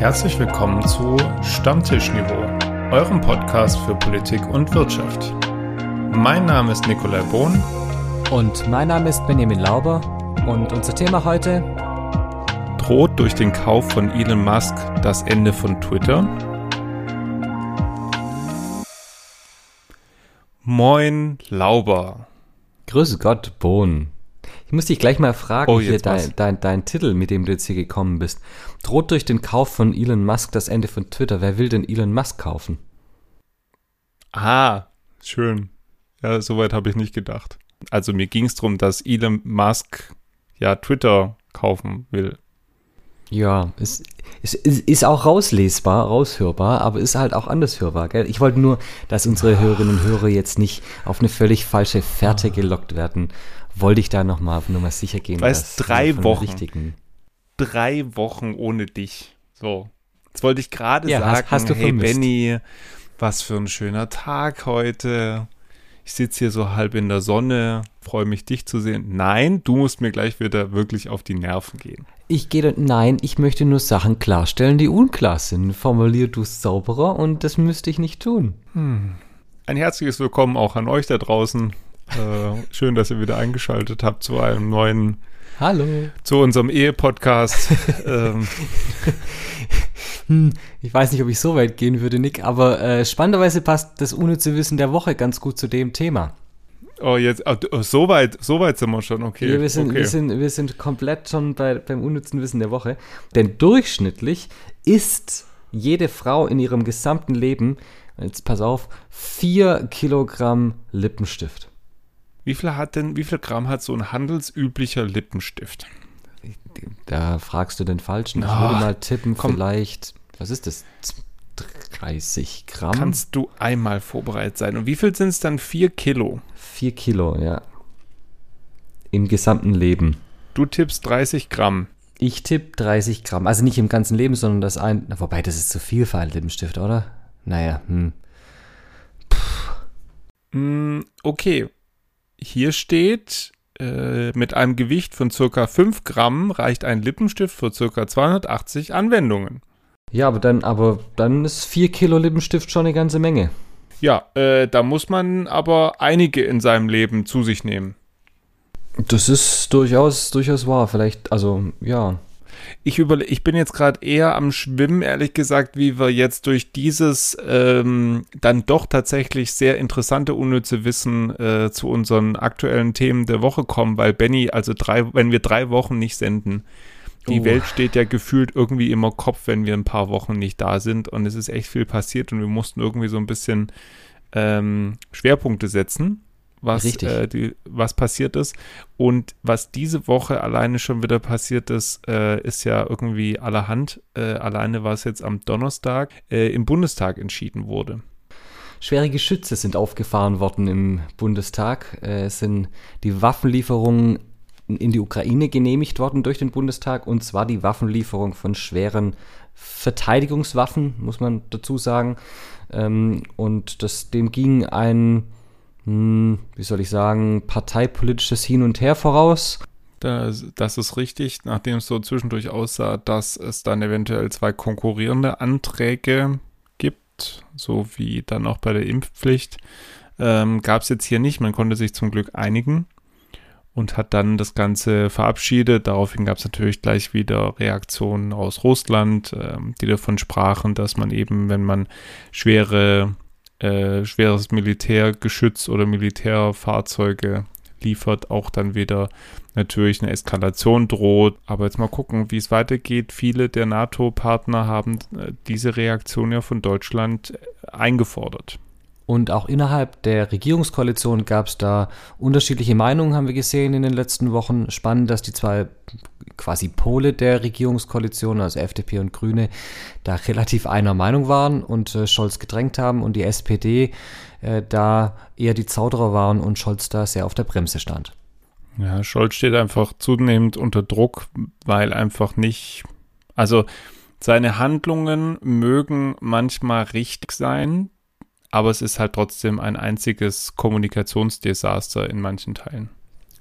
Herzlich willkommen zu Stammtischniveau, eurem Podcast für Politik und Wirtschaft. Mein Name ist Nikolai Bohn. Und mein Name ist Benjamin Lauber. Und unser Thema heute droht durch den Kauf von Elon Musk das Ende von Twitter. Moin Lauber. Grüße Gott, Bohn. Ich muss dich gleich mal fragen, Oh, hier dein, dein, dein Titel, mit dem du jetzt hier gekommen bist. Droht durch den Kauf von Elon Musk das Ende von Twitter. Wer will denn Elon Musk kaufen? Ah, schön. Ja, soweit habe ich nicht gedacht. Also mir ging es darum, dass Elon Musk ja Twitter kaufen will. Ja, es, es, es ist auch rauslesbar, raushörbar, aber ist halt auch anders hörbar. Gell? Ich wollte nur, dass unsere Hörerinnen und Hörer jetzt nicht auf eine völlig falsche Fährte gelockt werden. Wollte ich da nochmal auf Nummer sicher gehen. Weißt, dass drei Wochen. Richtigen. Drei Wochen ohne dich. So. Jetzt wollte ich gerade Ja, hast- sagen, hast du hey. Benny, was für ein schöner Tag heute. Ich sitze hier so halb in der Sonne, freue mich, dich zu sehen. Nein, du musst mir gleich wieder wirklich auf die Nerven gehen. Ich gehe, da- nein, ich möchte nur Sachen klarstellen, die unklar sind. Formulier du es sauberer und das müsste ich nicht tun. Ein herzliches Willkommen auch an euch da draußen. Äh, schön, dass ihr wieder eingeschaltet habt zu einem neuen, Hallo. zu unserem Ehe-Podcast. ähm, Hm, ich weiß nicht, ob ich so weit gehen würde, Nick, aber äh, spannenderweise passt das unnütze Wissen der Woche ganz gut zu dem Thema. oh, jetzt, oh, oh, so weit, so weit sind wir schon, okay. wir, wir, sind, okay. wir, sind, wir sind komplett schon bei, beim unnützen Wissen der Woche. Denn durchschnittlich ist jede Frau in ihrem gesamten Leben, jetzt pass auf, 4 Kilogramm Lippenstift. Wie viel hat denn, wie viel Gramm hat so ein handelsüblicher Lippenstift? Da fragst du den Falschen. Ich Ah, würde mal tippen, komm. vielleicht, was ist das? 30 Gramm? Kannst du einmal vorbereitet sein. Und wie viel sind es dann? Vier Kilo. 4 Kilo, ja. Im gesamten Leben. Du tippst 30 Gramm. Ich tippe 30 Gramm. Also nicht im ganzen Leben, sondern das ein. Na, wobei, das ist zu viel für einen Lippenstift, oder? Naja, hm. Mm, okay. Hier steht, äh, mit einem Gewicht von circa 5 Gramm reicht ein Lippenstift für circa 280 Anwendungen. Ja, aber dann, aber dann ist 4 Kilo Lippenstift schon eine ganze Menge. Ja, äh, da muss man aber einige in seinem Leben zu sich nehmen. Das ist durchaus, durchaus wahr. Vielleicht, also, ja. Ich, überle ich bin jetzt gerade eher am Schwimmen, ehrlich gesagt, wie wir jetzt durch dieses ähm, dann doch tatsächlich sehr interessante, unnütze Wissen äh, zu unseren aktuellen Themen der Woche kommen, weil Benny, also drei, wenn wir drei Wochen nicht senden, die Oh. Welt steht ja gefühlt irgendwie immer Kopf, wenn wir ein paar Wochen nicht da sind und es ist echt viel passiert und wir mussten irgendwie so ein bisschen ähm, Schwerpunkte setzen, was, äh, die, was passiert ist. Und was diese Woche alleine schon wieder passiert ist, äh, ist ja irgendwie allerhand. Äh, alleine war es jetzt am Donnerstag äh, im Bundestag entschieden wurde. Schwere Geschütze sind aufgefahren worden im Bundestag. Äh, Es sind die Waffenlieferungen in die Ukraine genehmigt worden durch den Bundestag und zwar die Waffenlieferung von schweren Verteidigungswaffen, muss man dazu sagen. Ähm, Und das, dem ging ein, hm, wie soll ich sagen, parteipolitisches Hin und Her voraus. Das, das ist richtig, nachdem es so zwischendurch aussah, dass es dann eventuell zwei konkurrierende Anträge gibt, so wie dann auch bei der Impfpflicht, ähm, gab es jetzt hier nicht. Man konnte sich zum Glück einigen und hat dann das Ganze verabschiedet. Daraufhin gab es natürlich gleich wieder Reaktionen aus Russland, ähm, die davon sprachen, dass man eben, wenn man schwere, äh, schweres Militärgeschütz oder Militärfahrzeuge liefert, auch dann wieder natürlich eine Eskalation droht. Aber jetzt mal gucken, wie es weitergeht. Viele der NATO-Partner haben äh, diese Reaktion ja von Deutschland äh, eingefordert. Und auch innerhalb der Regierungskoalition gab es da unterschiedliche Meinungen, haben wir gesehen in den letzten Wochen. Spannend, dass die zwei quasi Pole der Regierungskoalition, also FDP und Grüne, da relativ einer Meinung waren und äh, Scholz gedrängt haben und die SPD äh, da eher die Zauderer waren und Scholz da sehr auf der Bremse stand. Ja, Scholz steht einfach zunehmend unter Druck, weil einfach nicht, also seine Handlungen mögen manchmal richtig sein, aber es ist halt trotzdem ein einziges Kommunikationsdesaster in manchen Teilen.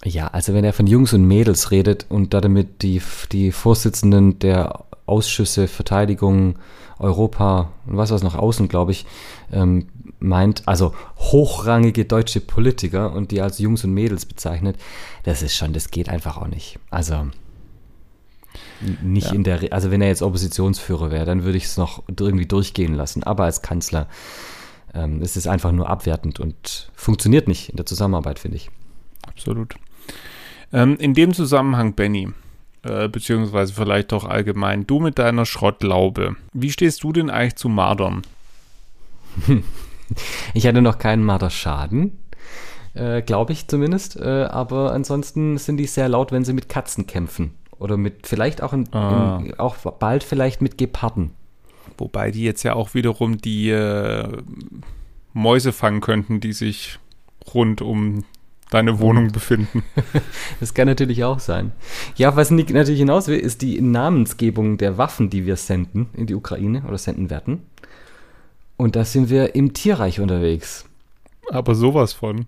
Ja, also wenn er von Jungs und Mädels redet und damit die, die Vorsitzenden der Ausschüsse, Verteidigung, Europa und was was noch außen, glaube ich, ähm, meint, also hochrangige deutsche Politiker und die als Jungs und Mädels bezeichnet, das ist schon, das geht einfach auch nicht. Also nicht ja. in der, also wenn er jetzt Oppositionsführer wäre, dann würde ich es noch irgendwie durchgehen lassen. Aber als Kanzler ähm, ist es einfach nur abwertend und funktioniert nicht in der Zusammenarbeit, finde ich. Absolut. Ähm, in dem Zusammenhang, Benny, äh, beziehungsweise vielleicht auch allgemein, du mit deiner Schrottlaube, wie stehst du denn eigentlich zu Mardern? Ich hatte noch keinen Marderschaden, äh, glaube ich zumindest, äh, aber ansonsten sind die sehr laut, wenn sie mit Katzen kämpfen. Oder mit, vielleicht auch, in, ah. in, auch bald vielleicht mit Geparden. Wobei die jetzt ja auch wiederum die äh, Mäuse fangen könnten, die sich rund um deine Wohnung befinden. das kann natürlich auch sein. Ja, was Nick natürlich hinaus will, ist die Namensgebung der Waffen, die wir senden in die Ukraine oder senden werden. Und da sind wir im Tierreich unterwegs. Aber sowas von.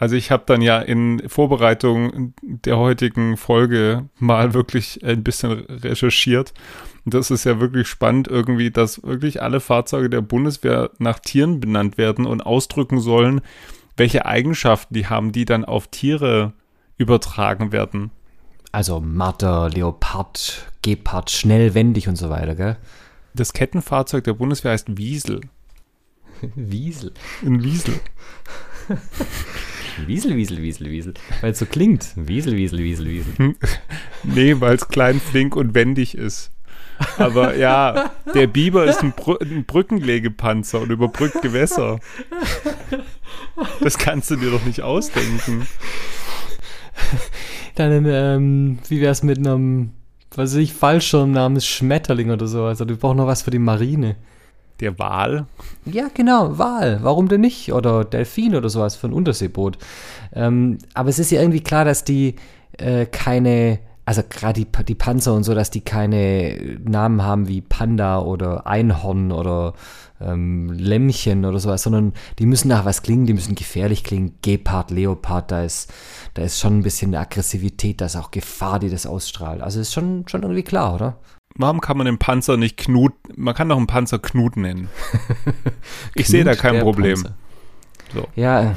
Also ich habe dann ja in Vorbereitung der heutigen Folge mal wirklich ein bisschen recherchiert. Und das ist ja wirklich spannend irgendwie, dass wirklich alle Fahrzeuge der Bundeswehr nach Tieren benannt werden und ausdrücken sollen, welche Eigenschaften die haben, die dann auf Tiere übertragen werden. Also Marder, Leopard, Gepard, schnell, wendig und so weiter, gell? Das Kettenfahrzeug der Bundeswehr heißt Wiesel. Wiesel? Ein Wiesel. Wiesel, Wiesel, Wiesel, Wiesel. Weil es so klingt. Wiesel, Wiesel, Wiesel, Wiesel. nee, weil es klein, flink und wendig ist. Aber ja, der Biber ist ein, Brü ein Brückenlegepanzer und überbrückt Gewässer. Das kannst du dir doch nicht ausdenken. Dann, ähm, wie wär's mit einem, was weiß ich, Fallschirm namens Schmetterling oder so? Also, du brauchst noch was für die Marine. Der Wal? Ja, genau, Wal. Warum denn nicht? Oder Delfin oder sowas für ein Unterseeboot. Ähm, aber es ist ja irgendwie klar, dass die äh, keine also gerade die, die, Panzer und so, dass die keine Namen haben wie Panda oder Einhorn oder ähm, Lämmchen oder sowas, sondern die müssen nach was klingen, die müssen gefährlich klingen. Gepard, Leopard, da ist, da ist schon ein bisschen Aggressivität, da ist auch Gefahr, die das ausstrahlt. Also ist schon, schon irgendwie klar, oder? Warum kann man den Panzer nicht Knut, man kann doch einen Panzer Knut nennen. ich sehe da kein Problem. So. Ja,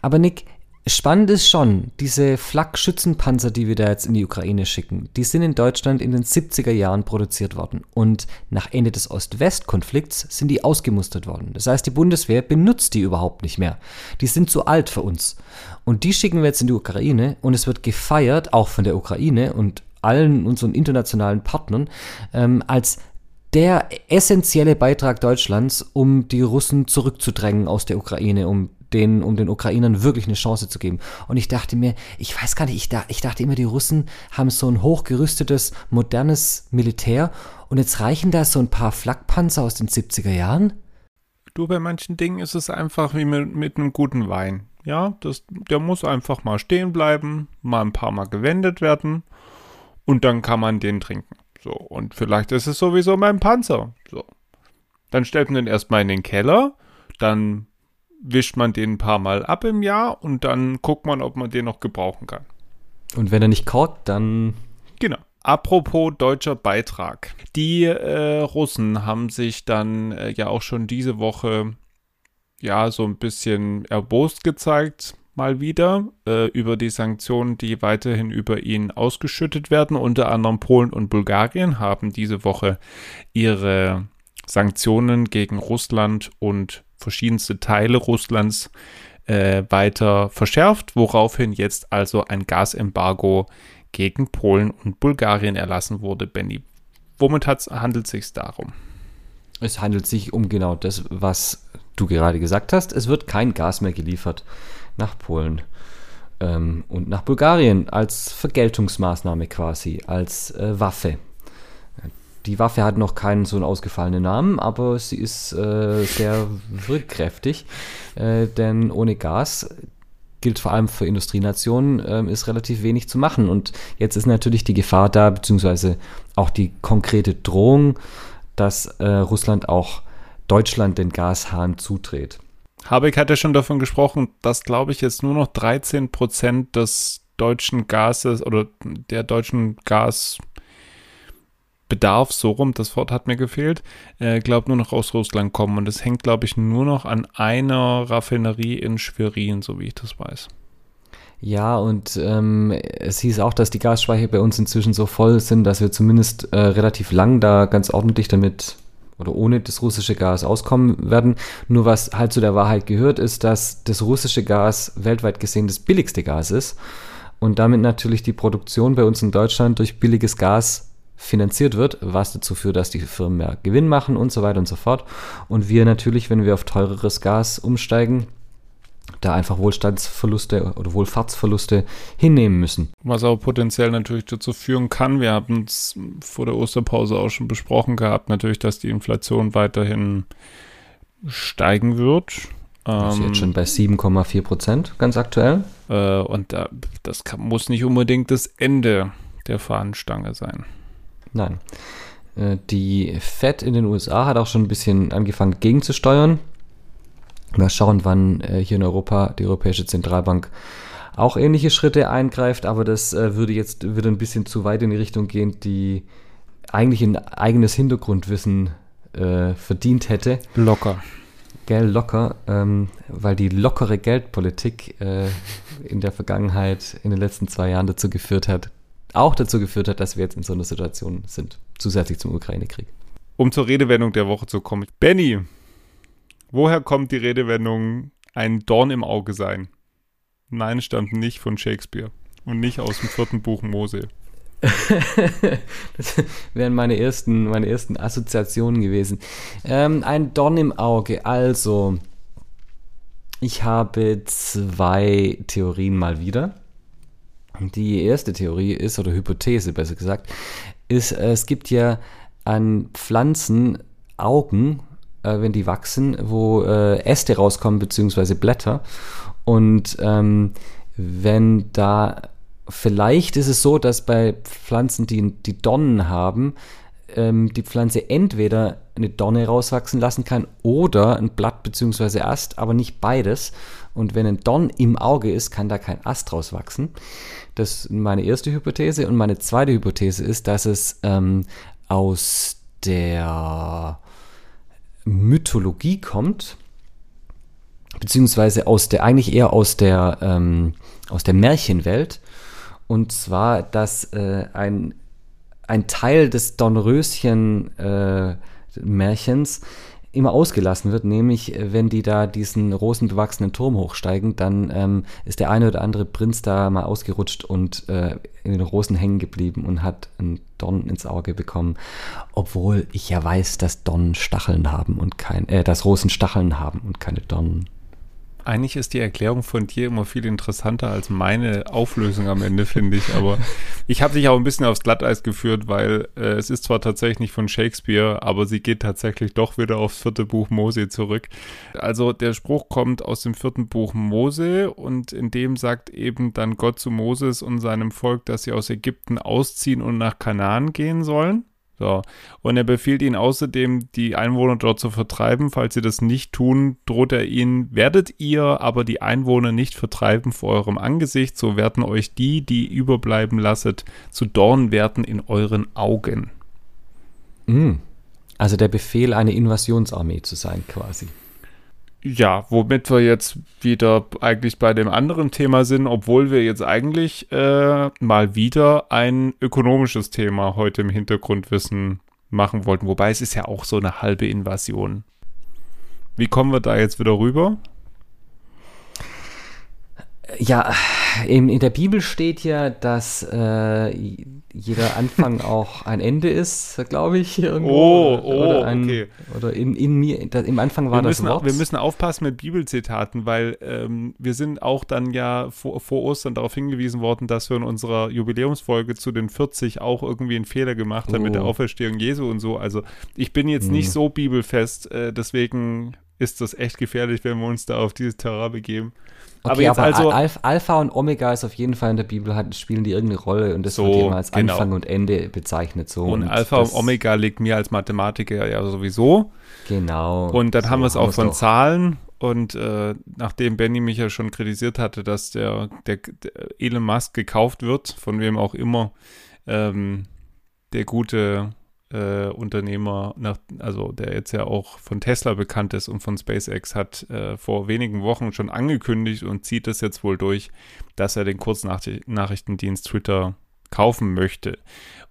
aber Nick, Spannend ist schon, diese Flak-Schützenpanzer, die wir da jetzt in die Ukraine schicken, die sind in Deutschland in den 70er Jahren produziert worden. Und nach Ende des Ost-West-Konflikts sind die ausgemustert worden. Das heißt, die Bundeswehr benutzt die überhaupt nicht mehr. Die sind zu alt für uns. Und die schicken wir jetzt in die Ukraine und es wird gefeiert, auch von der Ukraine und allen unseren internationalen Partnern, ähm, als der essentielle Beitrag Deutschlands, um die Russen zurückzudrängen aus der Ukraine, um den, um den Ukrainern wirklich eine Chance zu geben. Und ich dachte mir, ich weiß gar nicht, ich, da, ich dachte immer, die Russen haben so ein hochgerüstetes, modernes Militär und jetzt reichen da so ein paar Flakpanzer aus den 70er Jahren? Du, bei manchen Dingen ist es einfach wie mit, mit einem guten Wein. Ja, das, der muss einfach mal stehen bleiben, mal ein paar Mal gewendet werden und dann kann man den trinken. So, und vielleicht ist es sowieso mein Panzer. So. Dann stellt man den erstmal in den Keller, dann wischt man den ein paar Mal ab im Jahr und dann guckt man, ob man den noch gebrauchen kann. Und wenn er nicht korkt, dann. Genau. Apropos deutscher Beitrag. Die äh, Russen haben sich dann äh, ja auch schon diese Woche ja so ein bisschen erbost gezeigt, mal wieder, äh, über die Sanktionen, die weiterhin über ihn ausgeschüttet werden. Unter anderem Polen und Bulgarien haben diese Woche ihre Sanktionen gegen Russland und verschiedenste Teile Russlands äh, weiter verschärft, woraufhin jetzt also ein Gasembargo gegen Polen und Bulgarien erlassen wurde, Benny. Womit handelt es sich darum? Es handelt sich um genau das, was du gerade gesagt hast. Es wird kein Gas mehr geliefert nach Polen ähm, und nach Bulgarien als Vergeltungsmaßnahme quasi, als äh, Waffe. Die Waffe hat noch keinen so einen ausgefallenen Namen, aber sie ist äh, sehr wirkkräftig, äh, denn ohne Gas gilt vor allem für Industrienationen, äh, ist relativ wenig zu machen. Und jetzt ist natürlich die Gefahr da, beziehungsweise auch die konkrete Drohung, dass äh, Russland auch Deutschland den Gashahn zudreht. Habeck hat ja schon davon gesprochen, dass, glaube ich, jetzt nur noch 13 Prozent des deutschen Gases oder der deutschen Gas Bedarf, so rum, das Wort hat mir gefehlt, äh, glaubt nur noch aus Russland kommen. Und es hängt, glaube ich, nur noch an einer Raffinerie in Schwerin, so wie ich das weiß. Ja, und ähm, es hieß auch, dass die Gasspeicher bei uns inzwischen so voll sind, dass wir zumindest äh, relativ lang da ganz ordentlich damit oder ohne das russische Gas auskommen werden. Nur was halt zu der Wahrheit gehört, ist, dass das russische Gas weltweit gesehen das billigste Gas ist und damit natürlich die Produktion bei uns in Deutschland durch billiges Gas finanziert wird, was dazu führt, dass die Firmen mehr Gewinn machen und so weiter und so fort. Und wir natürlich, wenn wir auf teureres Gas umsteigen, da einfach Wohlstandsverluste oder Wohlfahrtsverluste hinnehmen müssen. Was auch potenziell natürlich dazu führen kann, wir haben es vor der Osterpause auch schon besprochen gehabt, natürlich, dass die Inflation weiterhin steigen wird. Das ist jetzt schon bei 7,4 Prozent, ganz aktuell. Äh, und da, das kann, muss nicht unbedingt das Ende der Fahnenstange sein. Nein. Äh, die Fed in den USA hat auch schon ein bisschen angefangen gegenzusteuern. Mal schauen, wann äh, hier in Europa die Europäische Zentralbank auch ähnliche Schritte eingreift, aber das äh, würde jetzt wieder ein bisschen zu weit in die Richtung gehen, die eigentlich ein eigenes Hintergrundwissen äh, verdient hätte. Locker. Gell, locker, ähm, weil die lockere Geldpolitik äh, in der Vergangenheit, in den letzten zwei Jahren dazu geführt hat, auch dazu geführt hat, dass wir jetzt in so einer Situation sind, zusätzlich zum Ukraine-Krieg. Um zur Redewendung der Woche zu kommen. Benny, Woher kommt die Redewendung ein Dorn im Auge sein? Nein, stammt nicht von Shakespeare und nicht aus dem vierten Buch Mose. das wären meine ersten, meine ersten Assoziationen gewesen. Ähm, ein Dorn im Auge. Also, ich habe zwei Theorien mal wieder. Die erste Theorie ist, oder Hypothese besser gesagt, ist, es gibt ja an Pflanzen Augen, äh, wenn die wachsen, wo äh, Äste rauskommen, beziehungsweise Blätter. Und ähm, wenn da, vielleicht ist es so, dass bei Pflanzen, die, die Dornen haben, ähm, die Pflanze entweder eine Donne rauswachsen lassen kann oder ein Blatt bzw. Ast, aber nicht beides. Und wenn ein Dorn im Auge ist, kann da kein Ast rauswachsen. Das ist meine erste Hypothese. Und meine zweite Hypothese ist, dass es ähm, aus der Mythologie kommt, beziehungsweise aus der, eigentlich eher aus der, ähm, aus der Märchenwelt. Und zwar, dass äh, ein, ein Teil des Dornröschen-Märchens äh, immer ausgelassen wird, nämlich äh, wenn die da diesen rosenbewachsenen Turm hochsteigen, dann ähm, ist der eine oder andere Prinz da mal ausgerutscht und äh, in den Rosen hängen geblieben und hat einen Dorn ins Auge bekommen, obwohl ich ja weiß, dass Dornen Stacheln haben und kein, äh, dass Rosen Stacheln haben und keine Dornen eigentlich ist die Erklärung von dir immer viel interessanter als meine Auflösung am Ende, finde ich. Aber ich habe dich auch ein bisschen aufs Glatteis geführt, weil äh, es ist zwar tatsächlich nicht von Shakespeare, aber sie geht tatsächlich doch wieder aufs vierte Buch Mose zurück. Also der Spruch kommt aus dem vierten Buch Mose und in dem sagt eben dann Gott zu Moses und seinem Volk, dass sie aus Ägypten ausziehen und nach Kanaan gehen sollen. So. Und er befiehlt ihnen außerdem, die Einwohner dort zu vertreiben. Falls sie das nicht tun, droht er ihnen, werdet ihr aber die Einwohner nicht vertreiben vor eurem Angesicht, so werden euch die, die überbleiben lasset, zu Dorn werden in euren Augen. Mm. Also der Befehl, eine Invasionsarmee zu sein, quasi. Ja, womit wir jetzt wieder eigentlich bei dem anderen Thema sind, obwohl wir jetzt eigentlich äh, mal wieder ein ökonomisches Thema heute im Hintergrundwissen machen wollten. Wobei es ist ja auch so eine halbe Invasion. Wie kommen wir da jetzt wieder rüber? Ja, in, in der Bibel steht ja, dass äh, jeder Anfang auch ein Ende ist, glaube ich. Irgendwo. Oh, oh, oder ein, okay. Oder in, in mir, da, im Anfang war wir müssen, das Wort. Wir müssen aufpassen mit Bibelzitaten, weil ähm, wir sind auch dann ja vor, vor Ostern darauf hingewiesen worden, dass wir in unserer Jubiläumsfolge zu den 40 auch irgendwie einen Fehler gemacht haben oh. mit der oh. Auferstehung Jesu und so. Also ich bin jetzt hm. nicht so bibelfest, äh, deswegen ist das echt gefährlich, wenn wir uns da auf dieses Terrain begeben. Okay, aber, aber also, Alpha, Alpha und Omega ist auf jeden Fall in der Bibel, hat, spielen die irgendeine Rolle und das so, wird immer als genau. Anfang und Ende bezeichnet. So. Und, und Alpha und Omega liegt mir als Mathematiker ja sowieso. Genau. Und dann so haben wir es auch von doch. Zahlen. Und äh, nachdem Benny mich ja schon kritisiert hatte, dass der, der, der, Elon Musk gekauft wird, von wem auch immer, ähm, der gute äh, Unternehmer, nach, also der jetzt ja auch von Tesla bekannt ist und von SpaceX, hat äh, vor wenigen Wochen schon angekündigt und zieht es jetzt wohl durch, dass er den Kurznachrichtendienst Twitter kaufen möchte.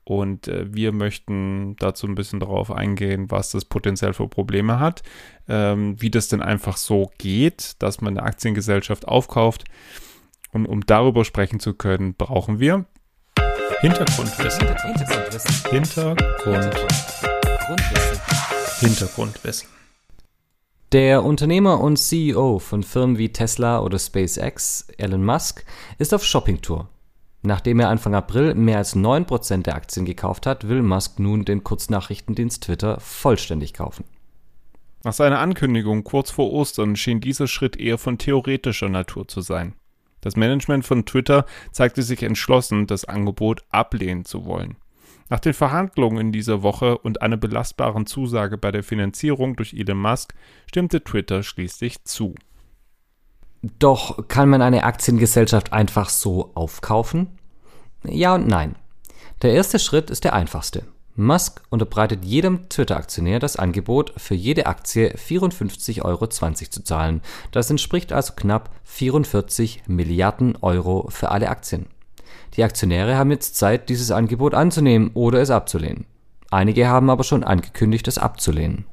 Und äh, wir möchten dazu ein bisschen darauf eingehen, was das potenziell für Probleme hat, ähm, wie das denn einfach so geht, dass man eine Aktiengesellschaft aufkauft. Und um darüber sprechen zu können, brauchen wir Hintergrundwissen. Hintergrundwissen. Hintergrundwissen. Hintergrundwissen. Der Unternehmer und CEO von Firmen wie Tesla oder SpaceX, Elon Musk, ist auf Shoppingtour. Nachdem er Anfang April mehr als 9% der Aktien gekauft hat, will Musk nun den Kurznachrichtendienst Twitter vollständig kaufen. Nach seiner Ankündigung kurz vor Ostern schien dieser Schritt eher von theoretischer Natur zu sein. Das Management von Twitter zeigte sich entschlossen, das Angebot ablehnen zu wollen. Nach den Verhandlungen in dieser Woche und einer belastbaren Zusage bei der Finanzierung durch Elon Musk stimmte Twitter schließlich zu. Doch kann man eine Aktiengesellschaft einfach so aufkaufen? Ja und nein. Der erste Schritt ist der einfachste. Musk unterbreitet jedem Twitter-Aktionär das Angebot, für jede Aktie 54,20 Euro zu zahlen. Das entspricht also knapp 44 Milliarden Euro für alle Aktien. Die Aktionäre haben jetzt Zeit, dieses Angebot anzunehmen oder es abzulehnen. Einige haben aber schon angekündigt, es abzulehnen.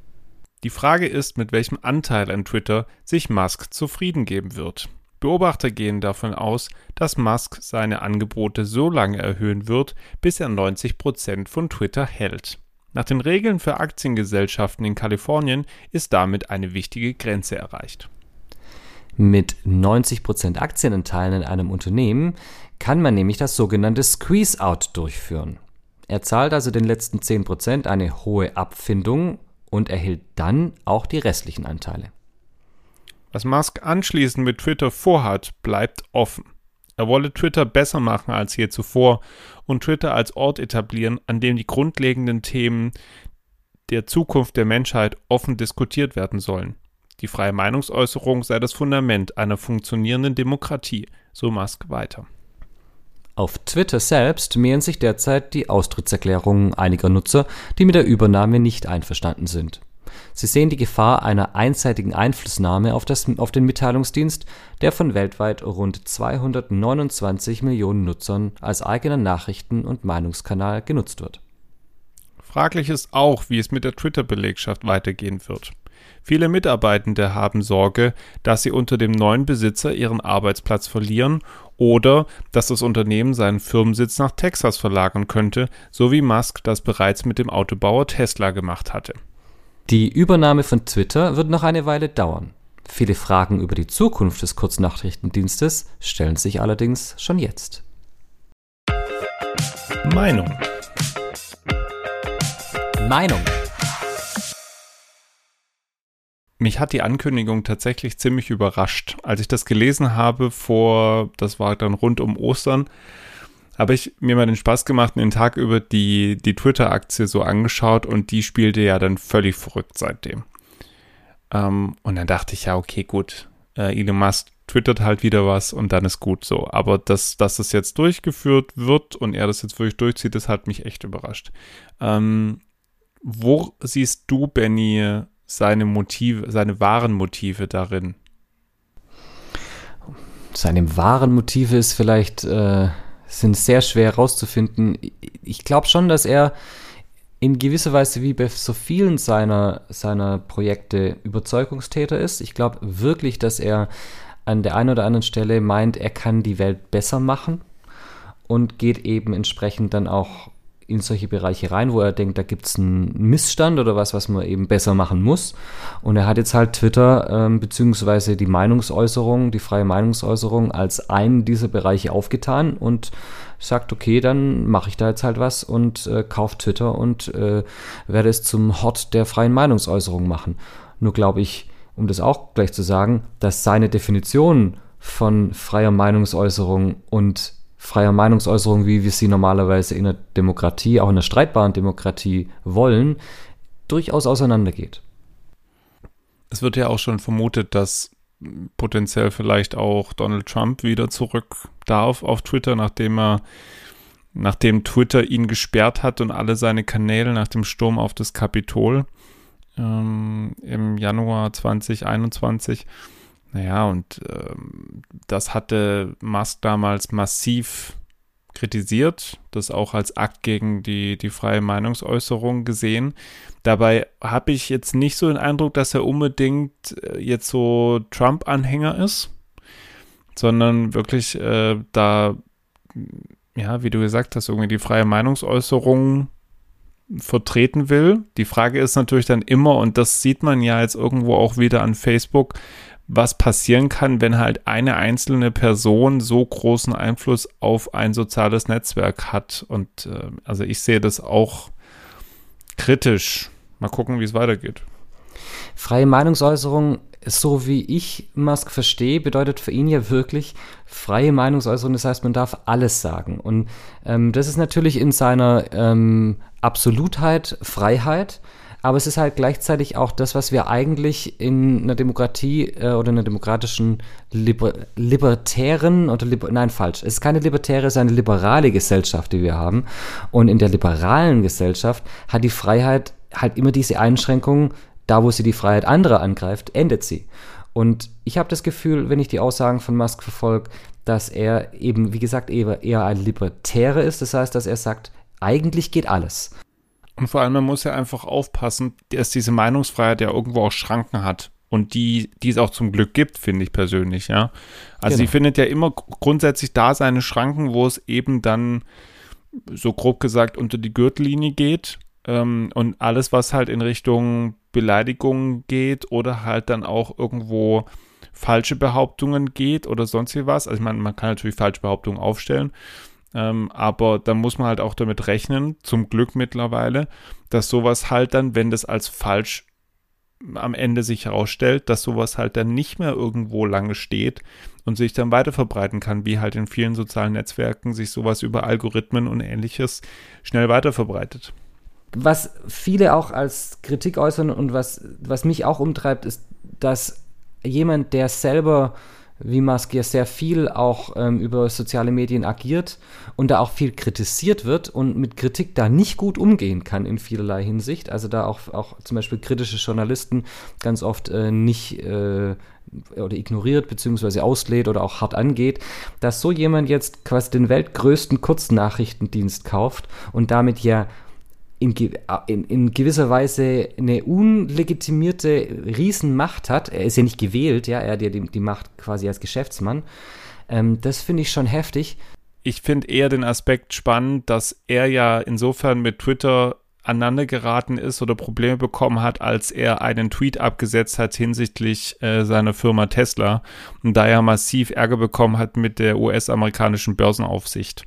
Die Frage ist, mit welchem Anteil an Twitter sich Musk zufrieden geben wird. Beobachter gehen davon aus, dass Musk seine Angebote so lange erhöhen wird, bis er 90 Prozent von Twitter hält. Nach den Regeln für Aktiengesellschaften in Kalifornien ist damit eine wichtige Grenze erreicht. Mit 90 Prozent Aktienanteilen in einem Unternehmen kann man nämlich das sogenannte Squeeze-Out durchführen. Er zahlt also den letzten 10% eine hohe Abfindung und erhält dann auch die restlichen Anteile. Was Musk anschließend mit Twitter vorhat, bleibt offen. Er wolle Twitter besser machen als je zuvor und Twitter als Ort etablieren, an dem die grundlegenden Themen der Zukunft der Menschheit offen diskutiert werden sollen. Die freie Meinungsäußerung sei das Fundament einer funktionierenden Demokratie, so Musk weiter. Auf Twitter selbst mehren sich derzeit die Austrittserklärungen einiger Nutzer, die mit der Übernahme nicht einverstanden sind. Sie sehen die Gefahr einer einseitigen Einflussnahme auf, das, auf den Mitteilungsdienst, der von weltweit rund 229 Millionen Nutzern als eigener Nachrichten- und Meinungskanal genutzt wird. Fraglich ist auch, wie es mit der Twitter-Belegschaft weitergehen wird. Viele Mitarbeitende haben Sorge, dass sie unter dem neuen Besitzer ihren Arbeitsplatz verlieren oder dass das Unternehmen seinen Firmensitz nach Texas verlagern könnte, so wie Musk das bereits mit dem Autobauer Tesla gemacht hatte. Die Übernahme von Twitter wird noch eine Weile dauern. Viele Fragen über die Zukunft des Kurznachrichtendienstes stellen sich allerdings schon jetzt. Meinung. Meinung. Mich hat die Ankündigung tatsächlich ziemlich überrascht. Als ich das gelesen habe vor, das war dann rund um Ostern, habe ich mir mal den Spaß gemacht und den Tag über die, die Twitter-Aktie so angeschaut und die spielte ja dann völlig verrückt seitdem. Ähm, und dann dachte ich, ja, okay, gut, äh, Elon Musk twittert halt wieder was und dann ist gut so. Aber dass, dass es jetzt durchgeführt wird und er das jetzt wirklich durchzieht, das hat mich echt überrascht. Ähm, wo siehst du, Benny, seine Motive, seine wahren Motive darin? Seine wahren Motive ist vielleicht äh, sind sehr schwer herauszufinden. Ich glaube schon, dass er in gewisser Weise wie bei so vielen seiner, seiner Projekte Überzeugungstäter ist. Ich glaube wirklich, dass er an der einen oder anderen Stelle meint, er kann die Welt besser machen und geht eben entsprechend dann auch in solche Bereiche rein, wo er denkt, da gibt es einen Missstand oder was, was man eben besser machen muss. Und er hat jetzt halt Twitter ähm, beziehungsweise die Meinungsäußerung, die freie Meinungsäußerung als einen dieser Bereiche aufgetan und sagt, okay, dann mache ich da jetzt halt was und äh, kaufe Twitter und äh, werde es zum Hot der freien Meinungsäußerung machen. Nur glaube ich, um das auch gleich zu sagen, dass seine Definition von freier Meinungsäußerung und freier Meinungsäußerung, wie wir sie normalerweise in der Demokratie, auch in der streitbaren Demokratie wollen, durchaus auseinandergeht. Es wird ja auch schon vermutet, dass potenziell vielleicht auch Donald Trump wieder zurück darf auf Twitter, nachdem er nachdem Twitter ihn gesperrt hat und alle seine Kanäle nach dem Sturm auf das Kapitol ähm, im Januar 2021. Naja, und ähm, das hatte Musk damals massiv kritisiert, das auch als Akt gegen die, die freie Meinungsäußerung gesehen. Dabei habe ich jetzt nicht so den Eindruck, dass er unbedingt äh, jetzt so Trump-Anhänger ist, sondern wirklich äh, da, ja, wie du gesagt hast, irgendwie die freie Meinungsäußerung vertreten will. Die Frage ist natürlich dann immer, und das sieht man ja jetzt irgendwo auch wieder an Facebook, was passieren kann, wenn halt eine einzelne Person so großen Einfluss auf ein soziales Netzwerk hat. Und äh, also ich sehe das auch kritisch. Mal gucken, wie es weitergeht. Freie Meinungsäußerung, so wie ich Musk verstehe, bedeutet für ihn ja wirklich freie Meinungsäußerung. Das heißt, man darf alles sagen. Und ähm, das ist natürlich in seiner ähm, Absolutheit Freiheit aber es ist halt gleichzeitig auch das, was wir eigentlich in einer Demokratie äh, oder in einer demokratischen Liber libertären oder liber nein falsch, es ist keine libertäre, es ist eine liberale Gesellschaft, die wir haben. Und in der liberalen Gesellschaft hat die Freiheit halt immer diese Einschränkungen, da wo sie die Freiheit anderer angreift, endet sie. Und ich habe das Gefühl, wenn ich die Aussagen von Musk verfolge, dass er eben, wie gesagt, eher, eher ein Libertäre ist. Das heißt, dass er sagt, eigentlich geht alles. Und vor allem, man muss ja einfach aufpassen, dass diese Meinungsfreiheit ja irgendwo auch Schranken hat. Und die, die es auch zum Glück gibt, finde ich persönlich, ja. Also genau. sie findet ja immer grundsätzlich da seine Schranken, wo es eben dann, so grob gesagt, unter die Gürtellinie geht. Ähm, und alles, was halt in Richtung Beleidigung geht oder halt dann auch irgendwo falsche Behauptungen geht oder sonst wie was. Also ich meine, man kann natürlich falsche Behauptungen aufstellen. Ähm, aber da muss man halt auch damit rechnen, zum Glück mittlerweile, dass sowas halt dann, wenn das als falsch am Ende sich herausstellt, dass sowas halt dann nicht mehr irgendwo lange steht und sich dann weiter verbreiten kann, wie halt in vielen sozialen Netzwerken sich sowas über Algorithmen und ähnliches schnell weiter verbreitet. Was viele auch als Kritik äußern und was, was mich auch umtreibt, ist, dass jemand, der selber wie Musk ja sehr viel auch ähm, über soziale Medien agiert und da auch viel kritisiert wird und mit Kritik da nicht gut umgehen kann in vielerlei Hinsicht. Also da auch, auch zum Beispiel kritische Journalisten ganz oft äh, nicht äh, oder ignoriert beziehungsweise auslädt oder auch hart angeht, dass so jemand jetzt quasi den weltgrößten Kurznachrichtendienst kauft und damit ja in, in, in, gewisser Weise eine unlegitimierte Riesenmacht hat. Er ist ja nicht gewählt, ja, er hat ja die, die Macht quasi als Geschäftsmann. Ähm, das finde ich schon heftig. Ich finde eher den Aspekt spannend, dass er ja insofern mit Twitter aneinander geraten ist oder Probleme bekommen hat, als er einen Tweet abgesetzt hat hinsichtlich äh, seiner Firma Tesla und da er massiv Ärger bekommen hat mit der US-amerikanischen Börsenaufsicht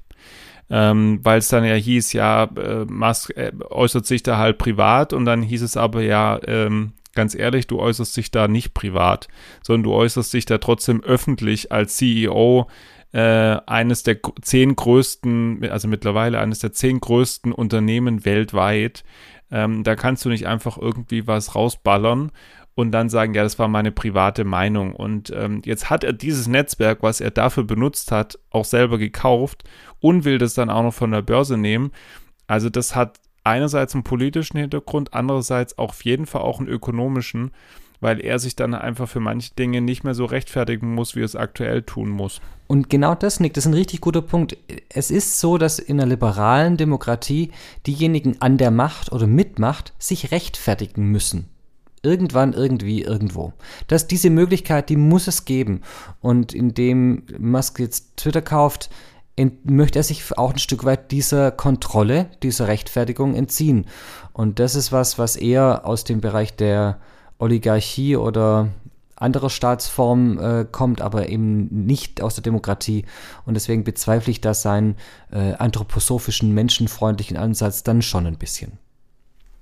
ähm, weil es dann ja hieß, ja, äh, Musk äh, äußert sich da halt privat und dann hieß es aber ja, ähm, ganz ehrlich, du äußerst dich da nicht privat, sondern du äußerst dich da trotzdem öffentlich als CEO äh, eines der zehn größten, also mittlerweile eines der zehn größten Unternehmen weltweit. Ähm, da kannst du nicht einfach irgendwie was rausballern und dann sagen, ja, das war meine private Meinung. Und ähm, jetzt hat er dieses Netzwerk, was er dafür benutzt hat, auch selber gekauft und will das dann auch noch von der Börse nehmen. Also das hat einerseits einen politischen Hintergrund, andererseits auch auf jeden Fall auch einen ökonomischen, weil er sich dann einfach für manche Dinge nicht mehr so rechtfertigen muss, wie er es aktuell tun muss. Und genau das, Nick, das ist ein richtig guter Punkt. Es ist so, dass in einer liberalen Demokratie diejenigen an der Macht oder mit Macht sich rechtfertigen müssen. Irgendwann, irgendwie, irgendwo. Dass diese Möglichkeit, die muss es geben. Und indem Musk jetzt Twitter kauft, möchte er sich auch ein Stück weit dieser Kontrolle, dieser Rechtfertigung entziehen. Und das ist was, was eher aus dem Bereich der Oligarchie oder anderer Staatsformen äh, kommt, aber eben nicht aus der Demokratie. Und deswegen bezweifle ich da seinen äh, anthroposophischen, menschenfreundlichen Ansatz dann schon ein bisschen.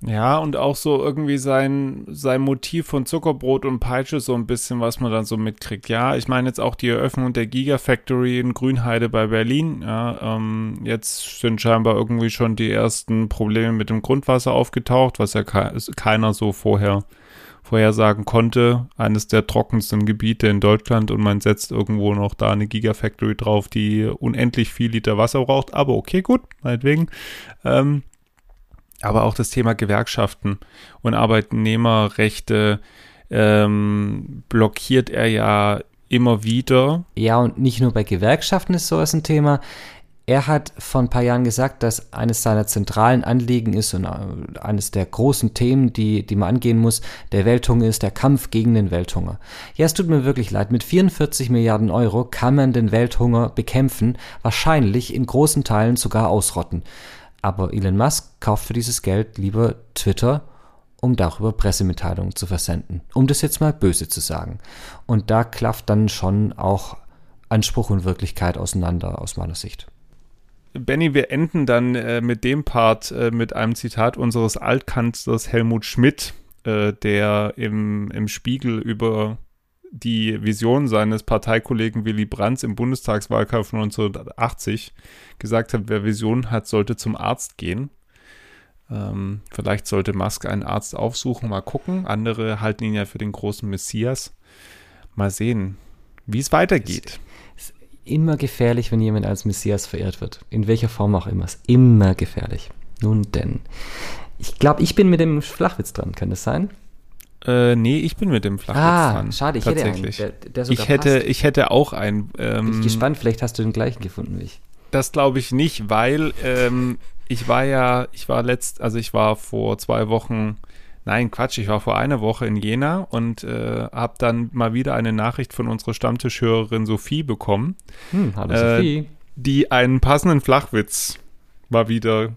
Ja, und auch so irgendwie sein, sein Motiv von Zuckerbrot und Peitsche, so ein bisschen, was man dann so mitkriegt. Ja, ich meine jetzt auch die Eröffnung der Gigafactory in Grünheide bei Berlin. Ja, ähm, jetzt sind scheinbar irgendwie schon die ersten Probleme mit dem Grundwasser aufgetaucht, was ja ke keiner so vorher vorhersagen konnte, eines der trockensten Gebiete in Deutschland und man setzt irgendwo noch da eine Gigafactory drauf, die unendlich viel Liter Wasser braucht. Aber okay, gut, meinetwegen. Ähm, aber auch das Thema Gewerkschaften und Arbeitnehmerrechte ähm, blockiert er ja immer wieder. Ja, und nicht nur bei Gewerkschaften ist sowas ein Thema. Er hat vor ein paar Jahren gesagt, dass eines seiner zentralen Anliegen ist und äh, eines der großen Themen, die, die man angehen muss, der Welthunger ist der Kampf gegen den Welthunger. Ja, es tut mir wirklich leid. Mit 44 Milliarden Euro kann man den Welthunger bekämpfen, wahrscheinlich in großen Teilen sogar ausrotten. Aber Elon Musk kauft für dieses Geld lieber Twitter um darüber Pressemitteilungen zu versenden. Um das jetzt mal böse zu sagen. Und da klafft dann schon auch Anspruch und Wirklichkeit auseinander aus meiner Sicht. Benny, wir enden dann äh, mit dem Part äh, mit einem Zitat unseres Altkanzlers Helmut Schmidt, äh, der im, im Spiegel über die Vision seines Parteikollegen Willy Brandt im Bundestagswahlkampf 1980 gesagt hat, wer Vision hat, sollte zum Arzt gehen. Ähm, vielleicht sollte Musk einen Arzt aufsuchen, mal gucken. Andere halten ihn ja für den großen Messias. Mal sehen, wie es weitergeht. Es ist immer gefährlich, wenn jemand als Messias verehrt wird. In welcher Form auch immer. Es ist immer gefährlich. Nun denn. Ich glaube, ich bin mit dem Flachwitz dran. Kann das sein? Äh, nee, ich bin mit dem Flachwitz ah, dran. schade, ich hätte einen, der, der ich, hätte, passt. ich hätte auch einen. Bin Ähm, ich gespannt, vielleicht hast du den gleichen gefunden wie ich. Das glaube ich nicht, weil ähm, ich war ja, ich war letzt, also ich war vor zwei Wochen, nein, Quatsch, ich war vor einer Woche in Jena und äh, habe dann mal wieder eine Nachricht von unserer Stammtischhörerin Sophie bekommen, Hm, hallo Äh, Sophie. die einen passenden Flachwitz mal wieder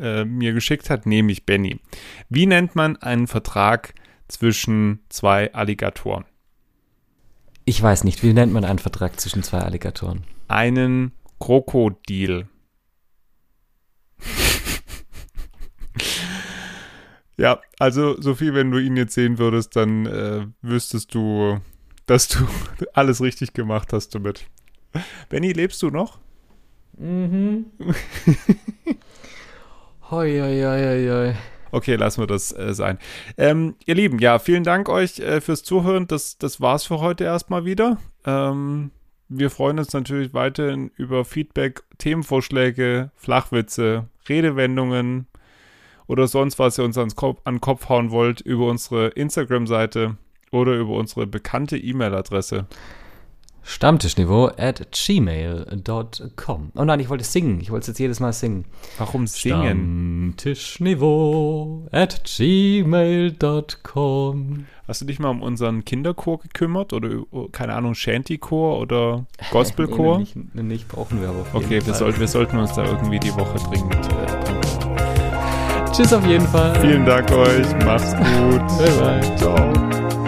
äh, mir geschickt hat, nämlich Benny. Wie nennt man einen Vertrag zwischen zwei Alligatoren? Ich weiß nicht, wie nennt man einen Vertrag zwischen zwei Alligatoren? Einen Krokodil. ja, also Sophie, wenn du ihn jetzt sehen würdest, dann äh, wüsstest du, dass du alles richtig gemacht hast damit. Benny, lebst du noch? Mhm. hoi, hoi, hoi, hoi. Okay, lassen wir das äh, sein. Ähm, ihr Lieben, ja, vielen Dank euch äh, fürs Zuhören. Das, das war's für heute erstmal wieder. Ähm, wir freuen uns natürlich weiterhin über Feedback, Themenvorschläge, Flachwitze, Redewendungen oder sonst was ihr uns ans Kopf, an den Kopf hauen wollt über unsere Instagram-Seite oder über unsere bekannte E-Mail-Adresse. Stammtischniveau at gmail.com. Oh nein, ich wollte singen. Ich wollte es jetzt jedes Mal singen. Warum singen? Stammtischniveau at gmail.com. Hast du dich mal um unseren Kinderchor gekümmert oder keine Ahnung, Shanty-Chor oder Gospelchor? Nee, nicht, nicht brauchen wir aber. Okay, wir, soll, wir sollten uns da irgendwie die Woche dringend äh, Tschüss auf jeden Fall. Vielen Dank euch. Macht's gut. Bye, bye. Ciao.